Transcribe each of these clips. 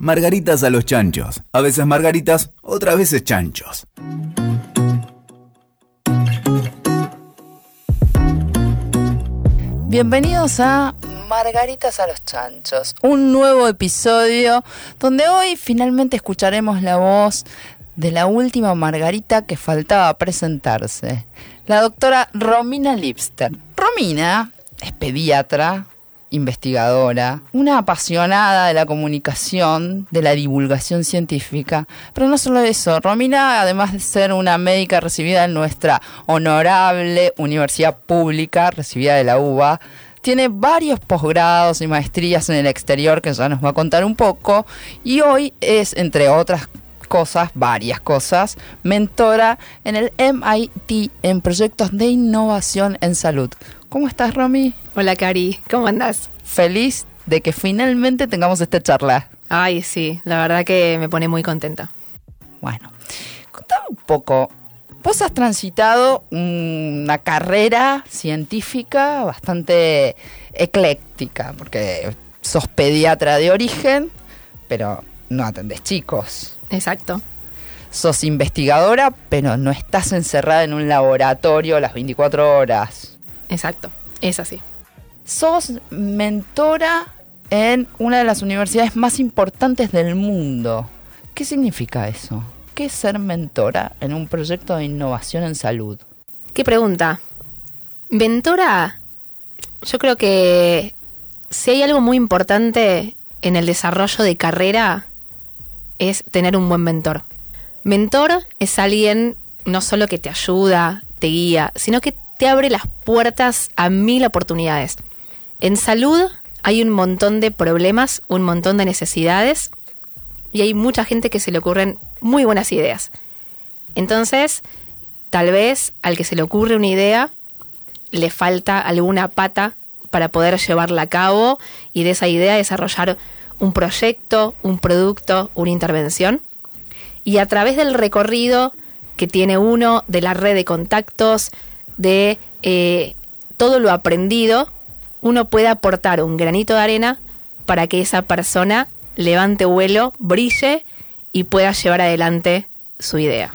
Margaritas a los chanchos. A veces margaritas, otras veces chanchos. Bienvenidos a Margaritas a los Chanchos, un nuevo episodio donde hoy finalmente escucharemos la voz de la última Margarita que faltaba presentarse, la doctora Romina Lipster. Romina es pediatra, investigadora, una apasionada de la comunicación, de la divulgación científica, pero no solo eso, Romina, además de ser una médica recibida en nuestra honorable universidad pública, recibida de la UBA, tiene varios posgrados y maestrías en el exterior que ya nos va a contar un poco y hoy es, entre otras cosas, varias cosas, mentora en el MIT en proyectos de innovación en salud. ¿Cómo estás, Romy? Hola, Cari. ¿Cómo andás? Feliz de que finalmente tengamos esta charla. Ay, sí, la verdad que me pone muy contenta. Bueno, contame un poco. Vos has transitado una carrera científica bastante ecléctica, porque sos pediatra de origen, pero no atendés chicos. Exacto. Sos investigadora, pero no estás encerrada en un laboratorio las 24 horas. Exacto, es así. Sos mentora en una de las universidades más importantes del mundo. ¿Qué significa eso? ¿Qué es ser mentora en un proyecto de innovación en salud? ¿Qué pregunta? Mentora, yo creo que si hay algo muy importante en el desarrollo de carrera es tener un buen mentor. Mentor es alguien no solo que te ayuda, te guía, sino que te abre las puertas a mil oportunidades. En salud hay un montón de problemas, un montón de necesidades y hay mucha gente que se le ocurren muy buenas ideas. Entonces, tal vez al que se le ocurre una idea le falta alguna pata para poder llevarla a cabo y de esa idea desarrollar un proyecto, un producto, una intervención. Y a través del recorrido que tiene uno, de la red de contactos, de eh, todo lo aprendido, uno puede aportar un granito de arena para que esa persona levante vuelo, brille y pueda llevar adelante su idea.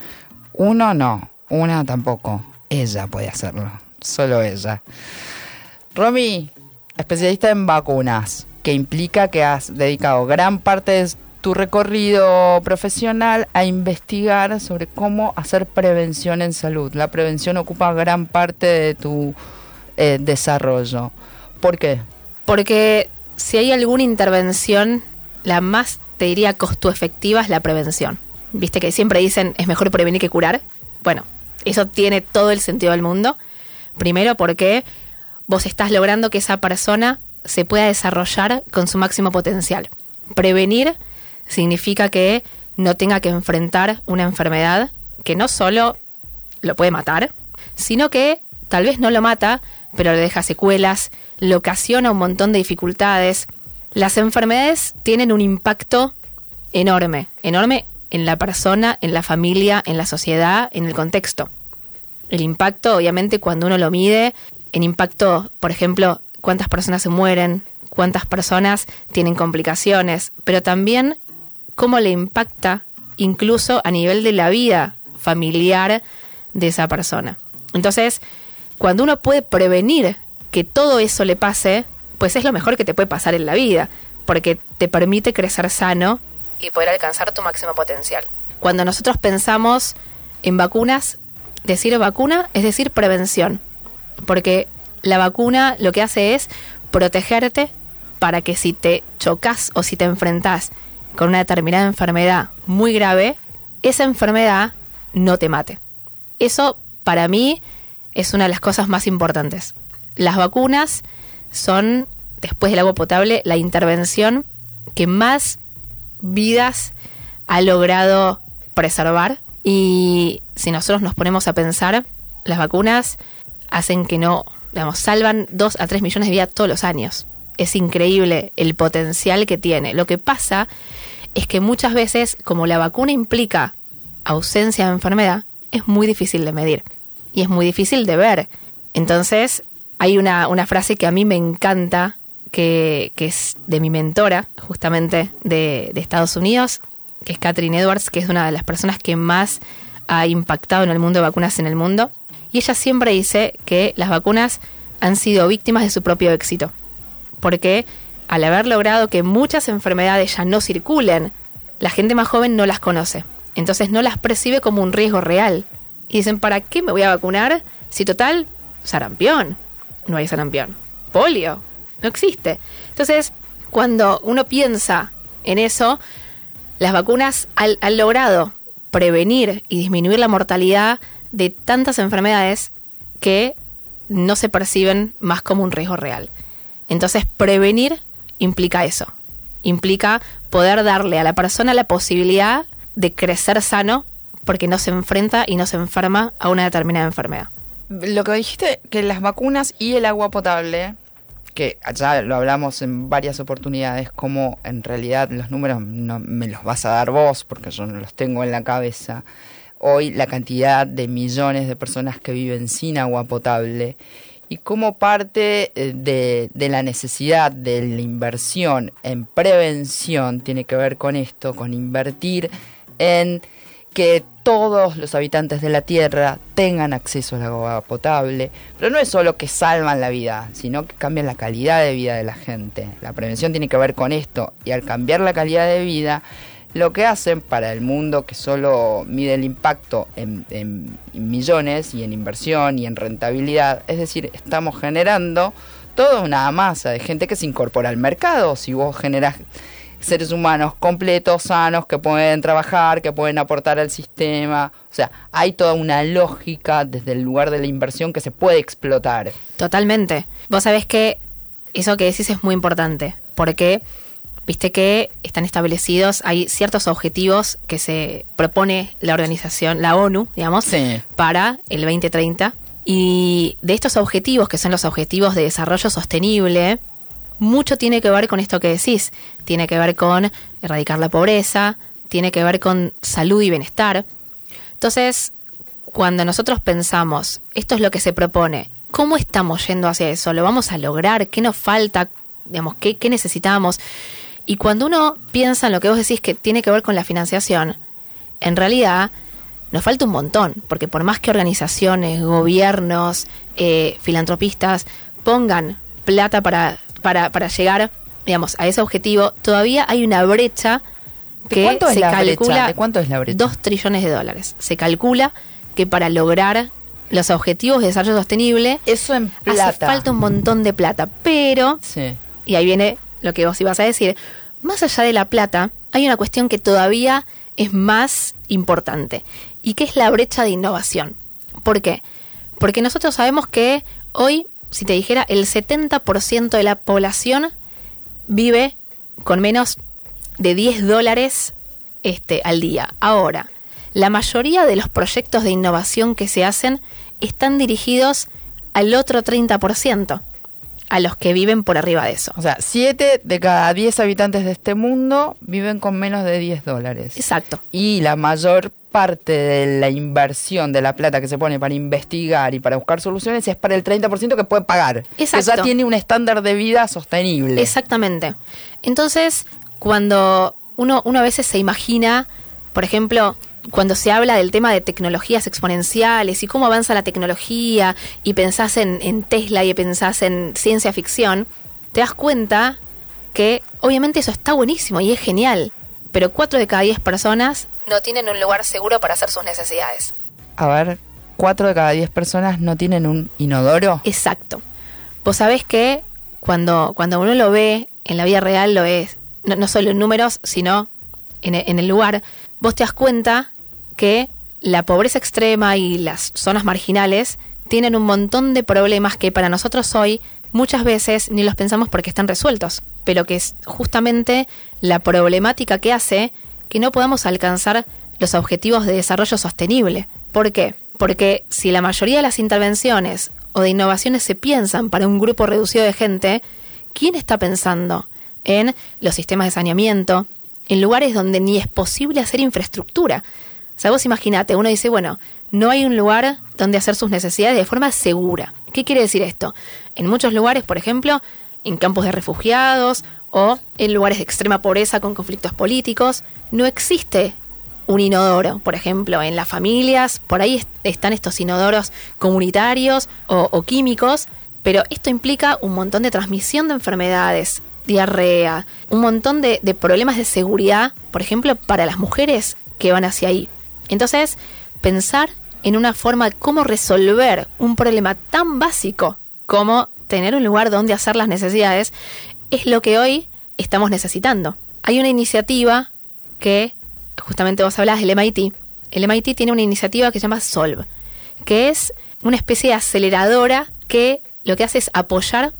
Uno no, una tampoco. Ella puede hacerlo, solo ella. Romy, especialista en vacunas, que implica que has dedicado gran parte de tu recorrido profesional a investigar sobre cómo hacer prevención en salud. La prevención ocupa gran parte de tu eh, desarrollo. ¿Por qué? Porque si hay alguna intervención, la más, te diría, costo efectiva es la prevención. Viste que siempre dicen es mejor prevenir que curar. Bueno, eso tiene todo el sentido del mundo. Primero porque vos estás logrando que esa persona se pueda desarrollar con su máximo potencial. Prevenir significa que no tenga que enfrentar una enfermedad que no solo lo puede matar, sino que tal vez no lo mata, pero le deja secuelas, le ocasiona un montón de dificultades. Las enfermedades tienen un impacto enorme, enorme en la persona, en la familia, en la sociedad, en el contexto. El impacto, obviamente, cuando uno lo mide, en impacto, por ejemplo, cuántas personas se mueren, cuántas personas tienen complicaciones, pero también cómo le impacta incluso a nivel de la vida familiar de esa persona. Entonces, cuando uno puede prevenir que todo eso le pase, pues es lo mejor que te puede pasar en la vida, porque te permite crecer sano y poder alcanzar tu máximo potencial. Cuando nosotros pensamos en vacunas, decir vacuna es decir prevención, porque la vacuna lo que hace es protegerte para que si te chocas o si te enfrentas con una determinada enfermedad muy grave, esa enfermedad no te mate. Eso para mí es una de las cosas más importantes. Las vacunas son, después del agua potable, la intervención que más vidas ha logrado preservar. Y si nosotros nos ponemos a pensar, las vacunas hacen que no, digamos, salvan 2 a 3 millones de vidas todos los años es increíble el potencial que tiene. Lo que pasa es que muchas veces, como la vacuna implica ausencia de enfermedad, es muy difícil de medir y es muy difícil de ver. Entonces, hay una, una frase que a mí me encanta, que, que es de mi mentora, justamente de, de Estados Unidos, que es Catherine Edwards, que es una de las personas que más ha impactado en el mundo de vacunas en el mundo. Y ella siempre dice que las vacunas han sido víctimas de su propio éxito. Porque al haber logrado que muchas enfermedades ya no circulen, la gente más joven no las conoce. Entonces no las percibe como un riesgo real. Y dicen, ¿para qué me voy a vacunar si total, sarampión? No hay sarampión. Polio. No existe. Entonces, cuando uno piensa en eso, las vacunas han, han logrado prevenir y disminuir la mortalidad de tantas enfermedades que no se perciben más como un riesgo real. Entonces, prevenir implica eso. Implica poder darle a la persona la posibilidad de crecer sano porque no se enfrenta y no se enferma a una determinada enfermedad. Lo que dijiste, que las vacunas y el agua potable, que ya lo hablamos en varias oportunidades, como en realidad los números no me los vas a dar vos, porque yo no los tengo en la cabeza. Hoy la cantidad de millones de personas que viven sin agua potable y como parte eh, de, de, la necesidad de la inversión en prevención tiene que ver con esto, con invertir en que todos los habitantes de la Tierra tengan acceso al agua potable, pero no es solo que salvan la vida, sino que cambian la calidad de vida de la gente. La prevención tiene que ver con esto y al cambiar la calidad de vida, lo que hacen para el mundo que solo mide el impacto en, millones y en inversión y en rentabilidad, es decir, estamos generando toda una masa de gente que se incorpora al mercado. Si vos generás seres humanos completos, sanos, que pueden trabajar, que pueden aportar al sistema. O sea, hay toda una lógica desde el lugar de la inversión que se puede explotar. Totalmente. Vos sabés que eso que decís es muy importante, porque viste que están establecidos, hay ciertos objetivos que se propone la organización, la ONU, digamos, sí. para el 2030. Y de estos objetivos, que son los objetivos de desarrollo sostenible, mucho tiene que ver con esto que decís. Tiene que ver con erradicar la pobreza, tiene que ver con salud y bienestar. Entonces, cuando nosotros pensamos, esto es lo que se propone, ¿cómo estamos yendo hacia eso? ¿Lo vamos a lograr? ¿Qué nos falta? Digamos, ¿qué, qué necesitamos? Y cuando uno piensa en lo que vos decís que tiene que ver con la financiación, en realidad nos falta un montón, porque por más que organizaciones, gobiernos, eh, filantropistas pongan plata para para, para llegar, digamos, a ese objetivo, todavía hay una brecha que cuánto se es la calcula brecha? ¿De cuánto es la brecha? Dos trillones de dólares. Se calcula que para lograr los objetivos de desarrollo sostenible eso en plata. hace falta un montón de plata, pero sí. y ahí viene lo que vos ibas a decir, más allá de la plata, hay una cuestión que todavía es más importante y que es la brecha de innovación. ¿Por qué? Porque nosotros sabemos que hoy si te dijera, el 70% de la población vive con menos de 10 dólares este, al día. Ahora, la mayoría de los proyectos de innovación que se hacen están dirigidos al otro 30%, a los que viven por arriba de eso. O sea, 7 de cada 10 habitantes de este mundo viven con menos de 10 dólares. Exacto. Y la mayor parte de la inversión de la plata que se pone para investigar y para buscar soluciones es para el 30% que puede pagar. Exacto. Que ya tiene un estándar de vida sostenible. Exactamente. Entonces, cuando uno, uno a veces se imagina, por ejemplo, cuando se habla del tema de tecnologías exponenciales y cómo avanza la tecnología y pensás en, en Tesla y pensás en ciencia ficción, te das cuenta que obviamente eso está buenísimo y es genial, pero 4 de cada 10 personas no tienen un lugar seguro para hacer sus necesidades. A ver, 4 de cada 10 personas no tienen un inodoro. Exacto. Vos sabés que cuando, cuando uno lo ve en la vida real, lo es, no, no solo en números, sino en, en el lugar, vos te das cuenta que la pobreza extrema y las zonas marginales tienen un montón de problemas que para nosotros hoy muchas veces ni los pensamos porque están resueltos, pero que es justamente la problemática que hace que no podamos alcanzar los objetivos de desarrollo sostenible. ¿Por qué? Porque si la mayoría de las intervenciones o de innovaciones se piensan para un grupo reducido de gente, ¿quién está pensando en los sistemas de saneamiento, en lugares donde ni es posible hacer infraestructura? O sea, vos uno dice, bueno, no hay un lugar donde hacer sus necesidades de forma segura. ¿Qué quiere decir esto? En muchos lugares, por ejemplo, en campos de refugiados o en lugares de extrema pobreza con conflictos políticos. No existe un inodoro, por ejemplo, en las familias, por ahí están estos inodoros comunitarios o, químicos, pero esto implica un montón de transmisión de enfermedades, diarrea, un montón de, problemas de seguridad, por ejemplo, para las mujeres que van hacia ahí. Entonces, pensar en una forma de cómo resolver un problema tan básico como tener un lugar donde hacer las necesidades es lo que hoy estamos necesitando. Hay una iniciativa que, justamente vos hablás del MIT, el MIT tiene una iniciativa que se llama Solve, que es una especie de aceleradora que lo que hace es apoyar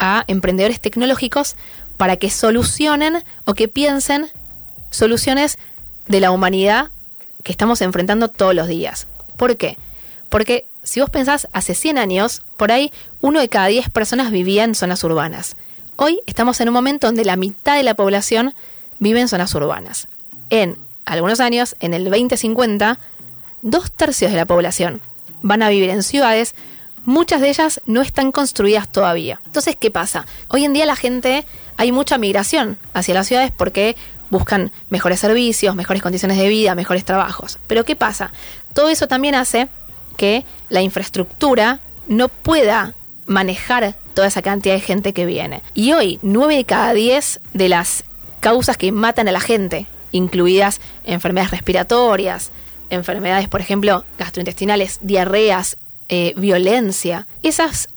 a emprendedores tecnológicos para que solucionen o que piensen soluciones de la humanidad que estamos enfrentando todos los días. ¿Por qué? Porque si vos pensás, hace 100 años, por ahí uno de cada 10 personas vivía en zonas urbanas. Hoy estamos en un momento donde la mitad de la población vive en zonas urbanas. En algunos años, en el 2050, dos tercios de la población van a vivir en ciudades, muchas de ellas no están construidas todavía. Entonces, ¿qué pasa? Hoy en día la gente, hay mucha migración hacia las ciudades porque buscan mejores servicios, mejores condiciones de vida, mejores trabajos. Pero ¿qué pasa? Todo eso también hace que la infraestructura no pueda manejar toda esa cantidad de gente que viene. Y hoy, 9 de cada 10 de las causas que matan a la gente, incluidas enfermedades respiratorias, enfermedades, por ejemplo, gastrointestinales, diarreas, eh, violencia, esas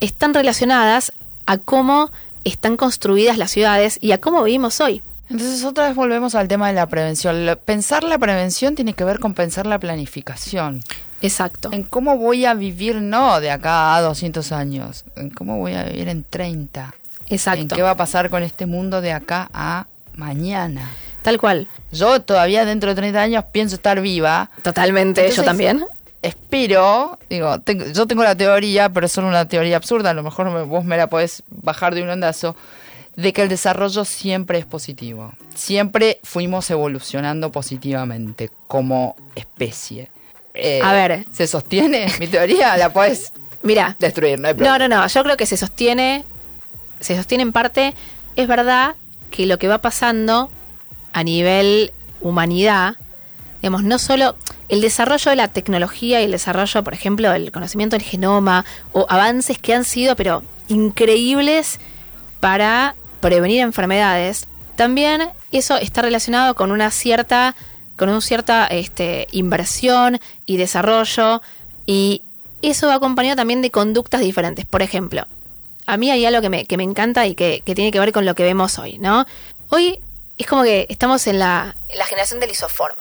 están relacionadas a cómo están construidas las ciudades y a cómo vivimos hoy. Entonces otra vez volvemos al tema de la prevención. Pensar la prevención tiene que ver con pensar la planificación. Exacto. En cómo voy a vivir no de acá a 200 años, en cómo voy a vivir en 30. Exacto. En qué va a pasar con este mundo de acá a mañana. Tal cual. Yo todavía dentro de 30 años pienso estar viva. Totalmente, yo también. Espero, digo, yo tengo la teoría, pero es solo una teoría absurda, a lo mejor vos me la podés bajar de un ondazo de que el desarrollo siempre es positivo. Siempre fuimos evolucionando positivamente como especie. Eh, a ver. ¿Se sostiene mi teoría? ¿La puedes Mira, destruir? No, no, no, no. Yo creo que se sostiene. Se sostiene en parte. Es verdad que lo que va pasando a nivel humanidad, digamos, no solo el desarrollo de la tecnología y el desarrollo, por ejemplo, del conocimiento del genoma o avances que han sido, pero increíbles para prevenir enfermedades, también eso está relacionado con una cierta, con una cierta este, inversión y desarrollo y eso va acompañado también de conductas diferentes. Por ejemplo, a mí hay algo que me, que me encanta y que, tiene que ver con lo que vemos hoy, ¿no? Hoy es como que estamos en la, la generación del isoform,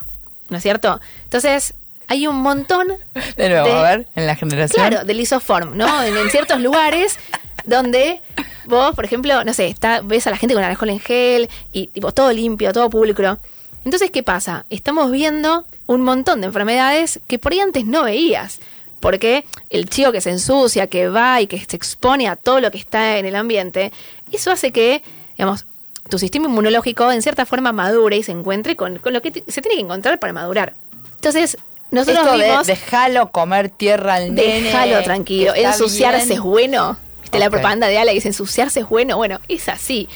¿no es cierto? Entonces, hay un montón. De nuevo, a ver, en la generación. Claro, del isoform, ¿no? en ciertos lugares donde vos, por ejemplo, no sé, está, ves a la gente con alcohol en gel y tipo todo limpio, todo pulcro. Entonces, ¿qué pasa? Estamos viendo un montón de enfermedades que por ahí antes no veías. Porque el chico que se ensucia, que va y que se expone a todo lo que está en el ambiente, eso hace que, digamos, tu sistema inmunológico en cierta forma madure y se encuentre con, lo que se tiene que encontrar para madurar. Entonces, nosotros Esto vimos, de, déjalo comer tierra al nene. Déjalo tranquilo. Ensuciarse es bueno la propaganda de Ala dice ensuciarse es bueno. Bueno, es así.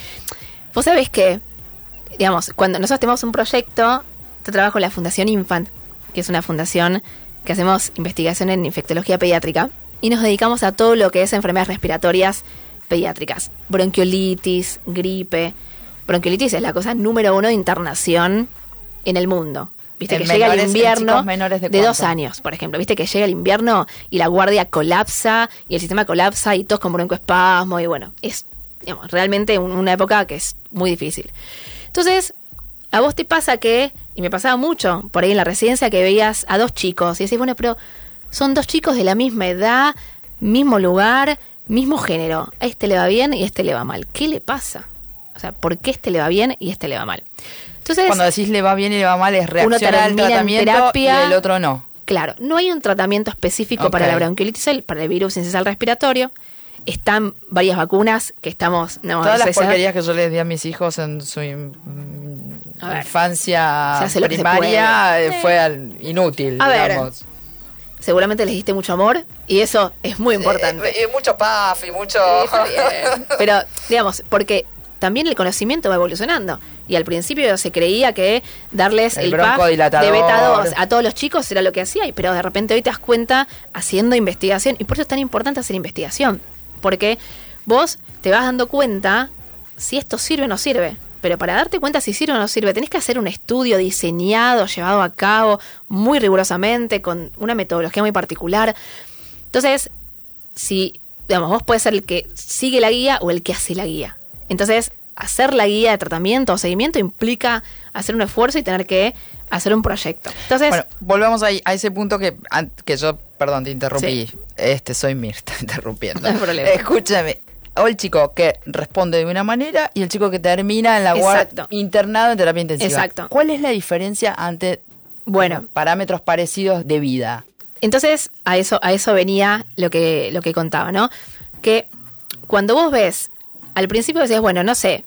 Vos sabés que, digamos, cuando nosotros tenemos un proyecto, yo trabajo en la Fundación Infant, que es una fundación que hacemos investigación en infectología pediátrica, y nos dedicamos a todo lo que es enfermedades respiratorias pediátricas. Bronquiolitis, gripe. Bronquiolitis es la cosa número uno de internación en el mundo. Viste que llega el invierno de, dos años, por ejemplo. Viste que llega el invierno y la guardia colapsa y el sistema colapsa y todos con broncoespasmo y bueno, es digamos, realmente una época que es muy difícil. Entonces, a vos te pasa que, y me pasaba mucho por ahí en la residencia, que veías a dos chicos y decís, bueno, pero son dos chicos de la misma edad, mismo lugar, mismo género. A este le va bien y a este le va mal. ¿Qué le pasa? O sea, ¿por qué este le va bien y este le va mal? Entonces, cuando decís le va bien y le va mal es reaccionar al tratamiento terapia, y el otro no. Claro, no hay un tratamiento específico para la bronquiolitis, para el virus incisional respiratorio. Están varias vacunas que estamos... Todas las porquerías que yo les di a mis hijos en su infancia primaria eh, fue inútil, a Ver, seguramente les diste mucho amor Y eso es muy importante. Eh, eh, mucho puff y mucho... Pero, digamos, porque también el conocimiento va evolucionando. Y al principio se creía que darles el, El de beta 2 a todos los chicos era lo que hacía, pero de repente hoy te das cuenta haciendo investigación. Y por eso es tan importante hacer investigación. Porque vos te vas dando cuenta si esto sirve o no sirve. Pero para darte cuenta si sirve o no sirve, tenés que hacer un estudio diseñado, llevado a cabo muy rigurosamente, con una metodología muy particular. Entonces, si, digamos, vos puedes ser el que sigue la guía o el que hace la guía. Entonces, hacer la guía de tratamiento o seguimiento implica hacer un esfuerzo y tener que hacer un proyecto. Entonces, Bueno, volvamos ahí, a ese punto que, que yo, perdón, te interrumpí. Sí. Este, soy Mirta, interrumpiendo. No hay problema. Escúchame. O el chico que responde de una manera y el chico que termina en la guardia internado en terapia intensiva. Exacto. ¿Cuál es la diferencia ante bueno, parámetros parecidos de vida? Entonces, a eso, a eso venía lo que, lo que contaba, ¿no? Que cuando vos ves, al principio decías, bueno, no sé,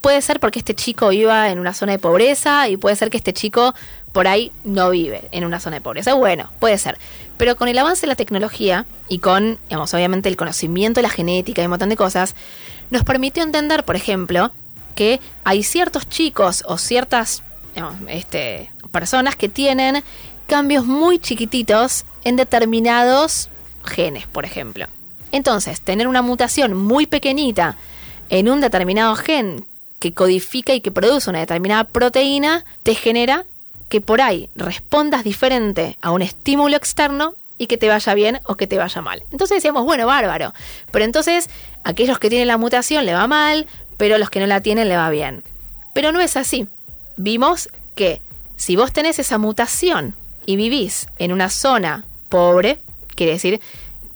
puede ser porque este chico iba en una zona de pobreza y puede ser que este chico por ahí no vive en una zona de pobreza. Bueno, puede ser. Pero con el avance de la tecnología y con, digamos, obviamente el conocimiento de la genética y un montón de cosas, nos permitió entender, por ejemplo, que hay ciertos chicos o ciertas este, personas que tienen cambios muy chiquititos en determinados genes, por ejemplo. Entonces, tener una mutación muy pequeñita en un determinado gen que codifica y que produce una determinada proteína, te genera que por ahí respondas diferente a un estímulo externo y que te vaya bien o que te vaya mal. Entonces decíamos, bueno, bárbaro. Pero entonces, aquellos que tienen la mutación le va mal, pero los que no la tienen le va bien. Pero no es así. Vimos que si vos tenés esa mutación y vivís en una zona pobre, quiere decir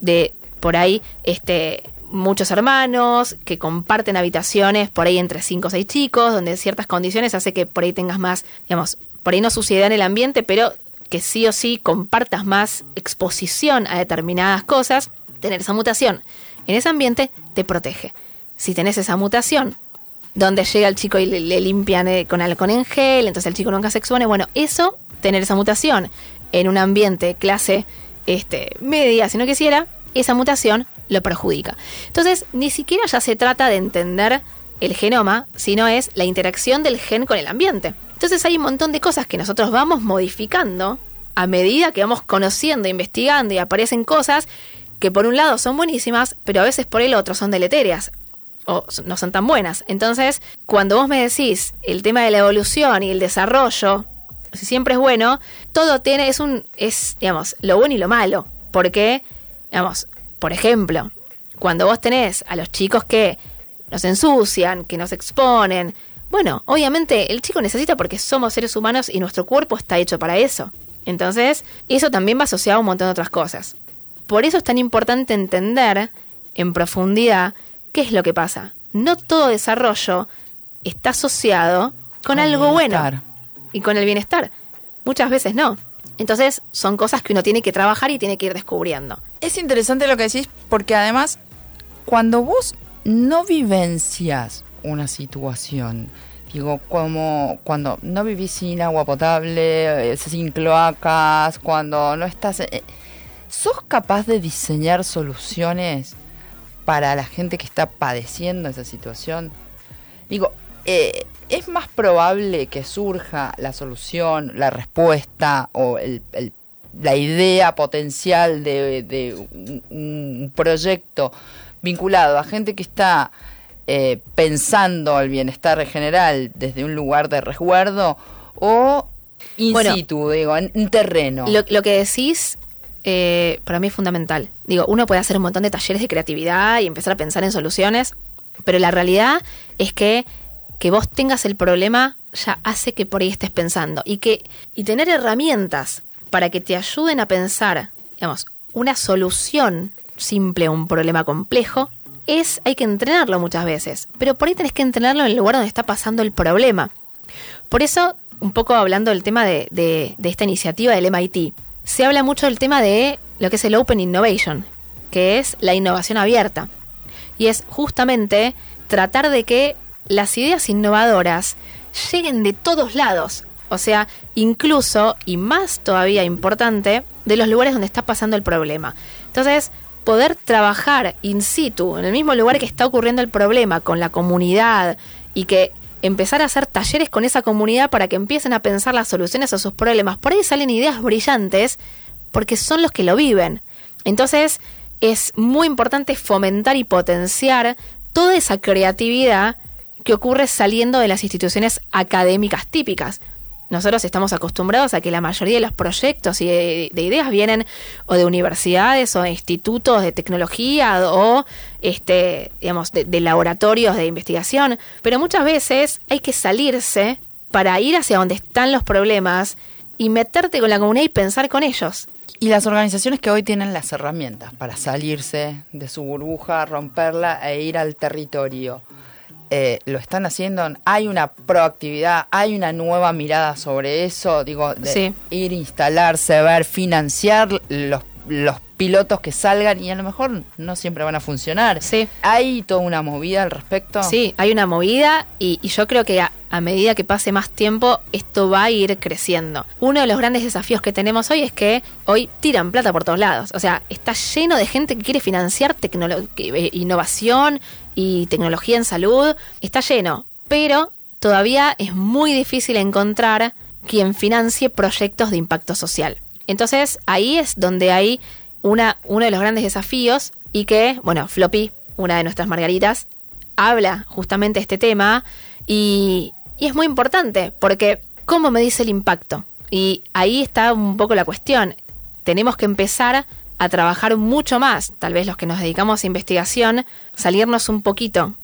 de por ahí este muchos hermanos que comparten habitaciones por ahí entre 5 o 6 chicos, donde ciertas condiciones hace que por ahí tengas más, digamos, por ahí no suciedad en el ambiente, pero que sí o sí compartas más exposición a determinadas cosas, tener esa mutación en ese ambiente te protege. Si tenés esa mutación donde llega el chico y le, limpian eh, con alcohol en gel, entonces el chico nunca se expone. Bueno, eso, tener esa mutación en un ambiente clase este, media, si no quisiera, esa mutación lo perjudica. Entonces, ni siquiera ya se trata de entender el genoma, sino es la interacción del gen con el ambiente. Entonces hay un montón de cosas que nosotros vamos modificando a medida que vamos conociendo, investigando y aparecen cosas que por un lado son buenísimas, pero a veces por el otro son deleterias o no son tan buenas. Entonces, cuando vos me decís el tema de la evolución y el desarrollo, si siempre es bueno, todo tiene, es un, es, digamos, lo bueno y lo malo. Porque, digamos, por ejemplo, cuando vos tenés a los chicos que nos ensucian, que nos exponen, bueno, obviamente el chico necesita porque somos seres humanos y nuestro cuerpo está hecho para eso. Entonces, eso también va asociado a un montón de otras cosas. Por eso es tan importante entender en profundidad qué es lo que pasa. No todo desarrollo está asociado con, Con algo bueno y con el bienestar. Muchas veces no. Entonces, son cosas que uno tiene que trabajar y tiene que ir descubriendo. Es interesante lo que decís porque además, cuando vos no vivencias una situación, digo, como cuando no vivís sin agua potable, eh, sin cloacas, cuando no estás... eh, ¿Sos capaz de diseñar soluciones para la gente que está padeciendo esa situación? Digo, eh, es más probable que surja la solución, la respuesta o el- el- la idea potencial de, de un, un proyecto vinculado a gente que está eh, pensando el bienestar general desde un lugar de resguardo o in Bueno, situ, digo, en, en terreno. Lo, lo que decís, eh, para mí es fundamental. Digo, uno puede hacer un montón de talleres de creatividad y empezar a pensar en soluciones, pero la realidad es que que vos tengas el problema ya hace que por ahí estés pensando y que y tener herramientas para que te ayuden a pensar, digamos, una solución simple a un problema complejo es hay que entrenarlo muchas veces, pero por ahí tenés que entrenarlo en el lugar donde está pasando el problema. Por eso, un poco hablando del tema de, de- de esta iniciativa del MIT, se habla mucho del tema de lo que es el Open Innovation, que es la innovación abierta. Y es justamente tratar de que las ideas innovadoras lleguen de todos lados, O sea, incluso, y más todavía importante, de los lugares donde está pasando el problema. Entonces, poder trabajar in situ, en el mismo lugar que está ocurriendo el problema, con la comunidad, y que empezar a hacer talleres con esa comunidad para que empiecen a pensar las soluciones a sus problemas. Por ahí salen ideas brillantes porque son los que lo viven. Entonces, es muy importante fomentar y potenciar toda esa creatividad que ocurre saliendo de las instituciones académicas típicas. Nosotros estamos acostumbrados a que la mayoría de los proyectos y de, ideas vienen o de universidades o de institutos de tecnología o este, digamos, de, laboratorios de investigación, pero muchas veces hay que salirse para ir hacia donde están los problemas y meterte con la comunidad y pensar con ellos. Y las organizaciones que hoy tienen las herramientas para salirse de su burbuja, romperla e ir al territorio. Eh, lo están haciendo, hay una proactividad, hay una nueva mirada sobre eso, digo, de ir, instalarse, ver, financiar los, los pilotos que salgan y a lo mejor no siempre van a funcionar. Sí. ¿Hay toda una movida al respecto? Sí, hay una movida y, yo creo que a, a, medida que pase más tiempo esto va a ir creciendo. Uno de los grandes desafíos que tenemos hoy es que hoy tiran plata por todos lados. O sea, está lleno de gente que quiere financiar eh, innovación y tecnología en salud. Está lleno, pero todavía es muy difícil encontrar quien financie proyectos de impacto social. Entonces ahí es donde hay una, uno de los grandes desafíos y que, bueno, Floppy, una de nuestras margaritas, habla justamente de este tema y, es muy importante porque ¿cómo me dice el impacto? Y ahí está un poco la cuestión. Tenemos que empezar a trabajar mucho más, tal vez los que nos dedicamos a investigación, salirnos un poquito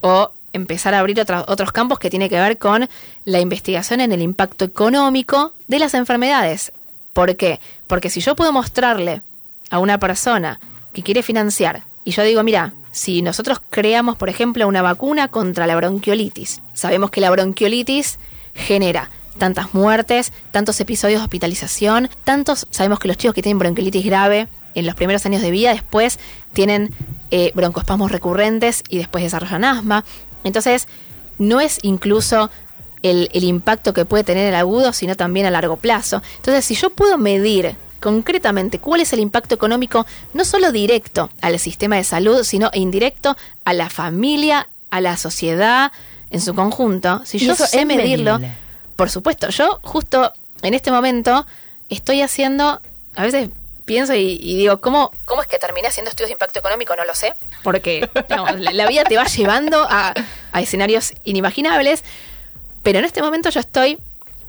o empezar a abrir otros campos que tiene que ver con la investigación en el impacto económico de las enfermedades. ¿Por qué? Porque si yo puedo mostrarle a una persona que quiere financiar y yo digo, mira, si nosotros creamos, por ejemplo, una vacuna contra la bronquiolitis, sabemos que la bronquiolitis genera tantas muertes, tantos episodios de hospitalización, tantos, sabemos que los chicos que tienen bronquiolitis grave en los primeros años de vida después tienen eh, broncoespasmos recurrentes y después desarrollan asma. Entonces, no es incluso el, el impacto que puede tener el agudo, sino también a largo plazo. Entonces, si yo puedo medir concretamente cuál es el impacto económico no solo directo al sistema de salud, sino indirecto a la familia, a la sociedad en su conjunto. Si yo sé medirlo, por supuesto, yo justo en este momento estoy haciendo, a veces pienso y, digo, ¿cómo, ¿cómo es que terminé haciendo estudios de impacto económico? No lo sé, porque la, vida te va llevando a, a escenarios inimaginables, pero en este momento yo estoy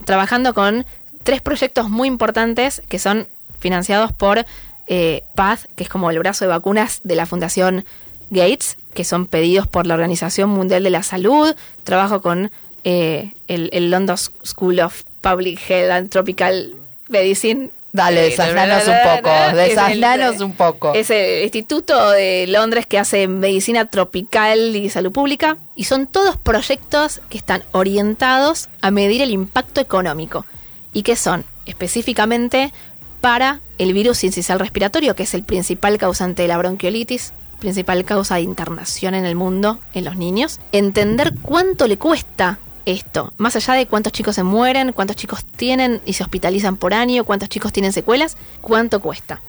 trabajando con tres proyectos muy importantes que son financiados por eh, Paz, que es como el brazo de vacunas de la Fundación Gates, que son pedidos por la Organización Mundial de la Salud. Trabajo con eh, el, London School of Public Health and Tropical Medicine. Dale, eh, desaslanos un poco, desaslanos un poco. Es el Instituto de Londres que hace medicina tropical y salud pública. Y son todos proyectos que están orientados a medir el impacto económico. ¿Y que son? Específicamente para el virus incisional respiratorio, que es el principal causante de la bronquiolitis, principal causa de internación en el mundo en los niños. Entender cuánto le cuesta esto, más allá de cuántos chicos se mueren, cuántos chicos tienen y se hospitalizan por año, cuántos chicos tienen secuelas, cuánto cuesta.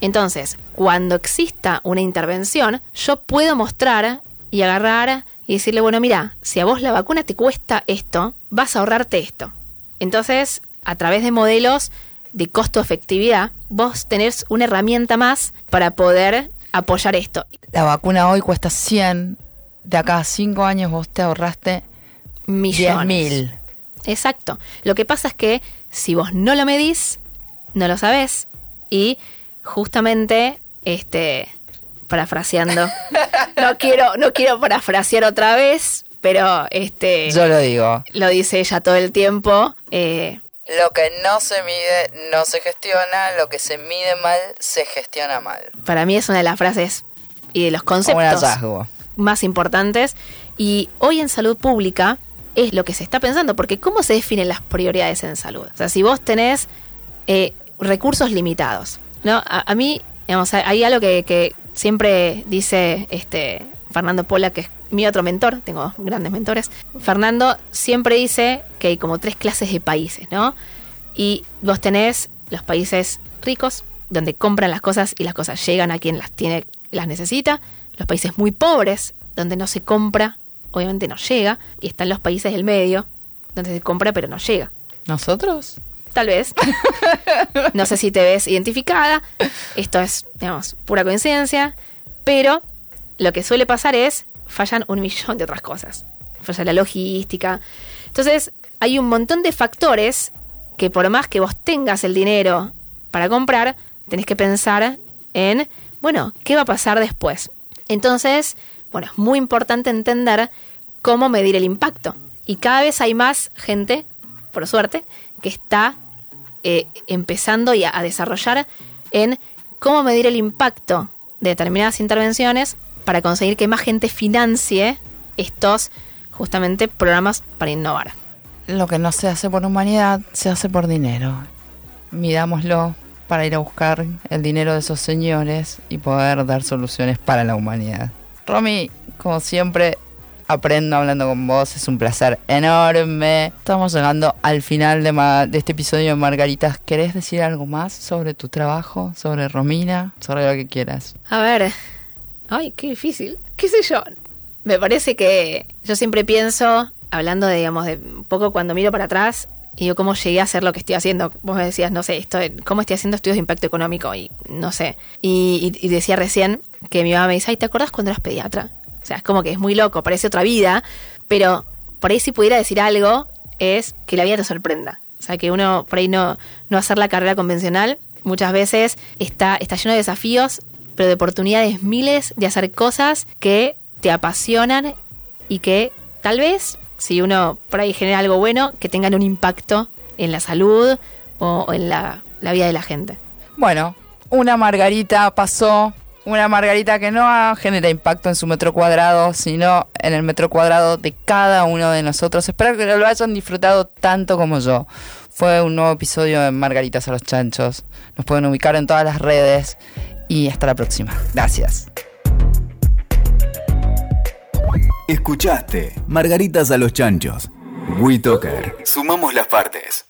Entonces, cuando exista una intervención, yo puedo mostrar y agarrar y decirle, bueno, mira, si a vos la vacuna te cuesta esto, vas a ahorrarte esto. Entonces, a través de modelos de costo-efectividad, vos tenés una herramienta más para poder apoyar esto. La vacuna hoy cuesta 100, de acá a 5 años vos te ahorraste millones. mil. Exacto. Lo que pasa es que si vos no lo medís, no lo sabés y justamente este parafraseando no quiero no quiero parafrasear otra vez pero este yo lo digo lo dice ella todo el tiempo eh, lo que no se mide no se gestiona, lo que se mide mal se gestiona mal. Para mí es una de las frases y de los conceptos más importantes. Y hoy en salud pública es lo que se está pensando, porque ¿cómo se definen las prioridades en salud? O sea, si vos tenés eh, recursos limitados, ¿no? A, mí, digamos, hay algo que, que, siempre dice este Fernando Pola, que es mi otro mentor, tengo dos grandes mentores, Fernando siempre dice que hay como tres clases de países, ¿no? Y vos tenés los países ricos, donde compran las cosas y las cosas llegan a quien las tiene, las necesita. Los países muy pobres, donde no se compra, obviamente no llega. Y están los países del medio, donde se compra pero no llega. ¿Nosotros? Tal vez. no sé si te ves identificada. Esto es, digamos, pura coincidencia. Pero lo que suele pasar es fallan un millón de otras cosas. Falla la logística. Entonces, hay un montón de factores que por más que vos tengas el dinero para comprar, tenés que pensar en, bueno, ¿qué va a pasar después? Entonces, bueno, es muy importante entender cómo medir el impacto. Y cada vez hay más gente, por suerte, que está eh, empezando a desarrollar en cómo medir el impacto de determinadas intervenciones para conseguir que más gente financie estos justamente programas para innovar. Lo que no se hace por humanidad se hace por dinero. Midámoslo para ir a buscar el dinero de esos señores y poder dar soluciones para la humanidad. Romy, como siempre, aprendo hablando con vos, es un placer enorme. Estamos llegando al final de, de, este episodio de Margaritas. ¿Querés decir algo más sobre tu trabajo, sobre Romina, sobre lo que quieras? A ver, ay, qué difícil, qué sé yo. Me parece que yo siempre pienso, hablando de, digamos, de un poco cuando miro para atrás, y yo cómo llegué a hacer lo que estoy haciendo. Vos me decías, no sé, esto, cómo estoy haciendo estudios de impacto económico y no sé. Y, decía recién que mi mamá me dice, ay, ¿te acordás cuando eras pediatra? O sea, es como que es muy loco, parece otra vida, pero por ahí si pudiera decir algo es que la vida te sorprenda. O sea, que uno por ahí no, no hacer la carrera convencional muchas veces está, está lleno de desafíos, pero de oportunidades miles de hacer cosas que te apasionan y que tal vez si uno por ahí genera algo bueno, que tengan un impacto en la salud o en la, vida de la gente. Bueno, una margarita pasó, una margarita que no genera impacto en su metro cuadrado, sino en el metro cuadrado de cada uno de nosotros. Espero que lo hayan disfrutado tanto como yo. Fue un nuevo episodio de Margaritas a los Chanchos. Nos pueden ubicar en todas las redes y hasta la próxima. Gracias. Escuchaste Margaritas a los Chanchos. WeToker. Sumamos las partes.